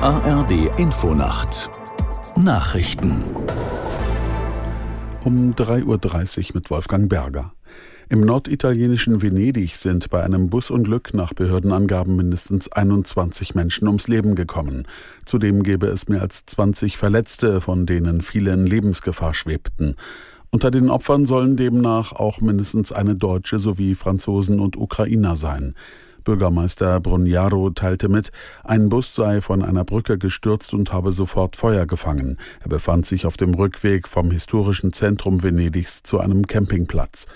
ARD Infonacht Nachrichten um 3.30 Uhr mit Wolfgang Berger. Im norditalienischen Venedig sind bei einem Busunglück nach Behördenangaben mindestens 21 Menschen ums Leben gekommen. Zudem gäbe es mehr als 20 Verletzte, von denen viele in Lebensgefahr schwebten. Unter den Opfern sollen demnach auch mindestens eine Deutsche sowie Franzosen und Ukrainer sein. Bürgermeister Brugnaro teilte mit, ein Bus sei von einer Brücke gestürzt und habe sofort Feuer gefangen. Er befand sich auf dem Rückweg vom historischen Zentrum Venedigs zu einem Campingplatz.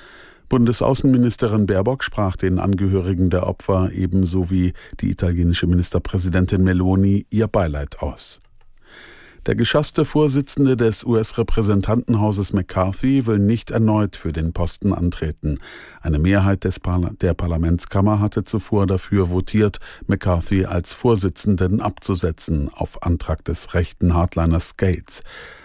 Bundesaußenministerin Baerbock sprach den Angehörigen der Opfer ebenso wie die italienische Ministerpräsidentin Meloni ihr Beileid aus. Der geschasste Vorsitzende des US-Repräsentantenhauses McCarthy will nicht erneut für den Posten antreten. Eine Mehrheit des Parla der Parlamentskammer hatte zuvor dafür votiert, McCarthy als Vorsitzenden abzusetzen, auf Antrag des rechten Hardliners Gates.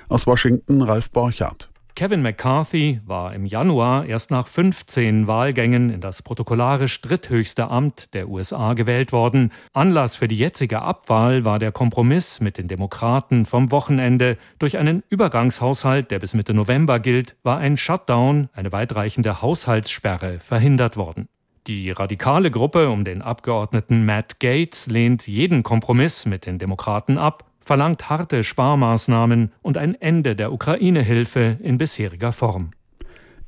Aus Washington Ralf Borchardt. Kevin McCarthy war im Januar erst nach 15 Wahlgängen in das protokollarisch dritthöchste Amt der USA gewählt worden. Anlass für die jetzige Abwahl war der Kompromiss mit den Demokraten vom Wochenende. Durch einen Übergangshaushalt, der bis Mitte November gilt, war ein Shutdown, eine weitreichende Haushaltssperre, verhindert worden. Die radikale Gruppe um den Abgeordneten Matt Gates lehnt jeden Kompromiss mit den Demokraten ab verlangt harte Sparmaßnahmen und ein Ende der Ukraine-Hilfe in bisheriger Form.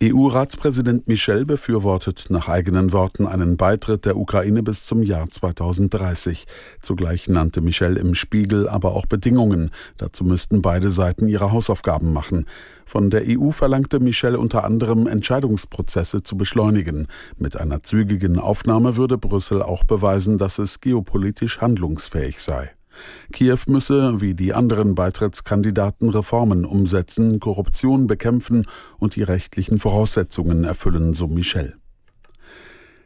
EU-Ratspräsident Michel befürwortet nach eigenen Worten einen Beitritt der Ukraine bis zum Jahr 2030. Zugleich nannte Michel im Spiegel aber auch Bedingungen. Dazu müssten beide Seiten ihre Hausaufgaben machen. Von der EU verlangte Michel unter anderem Entscheidungsprozesse zu beschleunigen. Mit einer zügigen Aufnahme würde Brüssel auch beweisen, dass es geopolitisch handlungsfähig sei. Kiew müsse, wie die anderen Beitrittskandidaten, Reformen umsetzen, Korruption bekämpfen und die rechtlichen Voraussetzungen erfüllen, so Michel.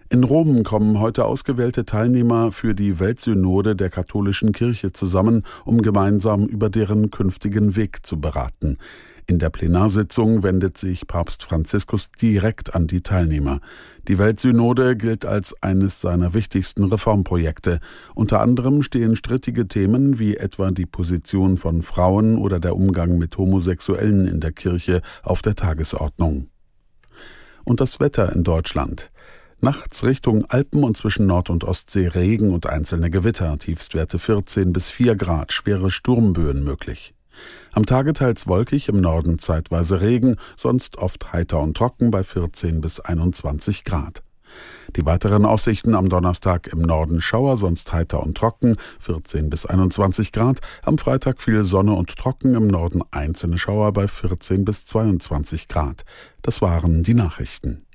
In Rom kommen heute ausgewählte Teilnehmer für die Weltsynode der katholischen Kirche zusammen, um gemeinsam über deren künftigen Weg zu beraten. In der Plenarsitzung wendet sich Papst Franziskus direkt an die Teilnehmer. Die Weltsynode gilt als eines seiner wichtigsten Reformprojekte. Unter anderem stehen strittige Themen wie etwa die Position von Frauen oder der Umgang mit Homosexuellen in der Kirche auf der Tagesordnung. Und das Wetter in Deutschland. Nachts Richtung Alpen und zwischen Nord- und Ostsee Regen und einzelne Gewitter, Tiefstwerte 14 bis 4 Grad, schwere Sturmböen möglich. Am Tage teils wolkig, im Norden zeitweise Regen, sonst oft heiter und trocken bei 14 bis 21 Grad. Die weiteren Aussichten am Donnerstag im Norden Schauer, sonst heiter und trocken, 14 bis 21 Grad. Am Freitag viel Sonne und trocken, im Norden einzelne Schauer bei 14 bis 22 Grad. Das waren die Nachrichten.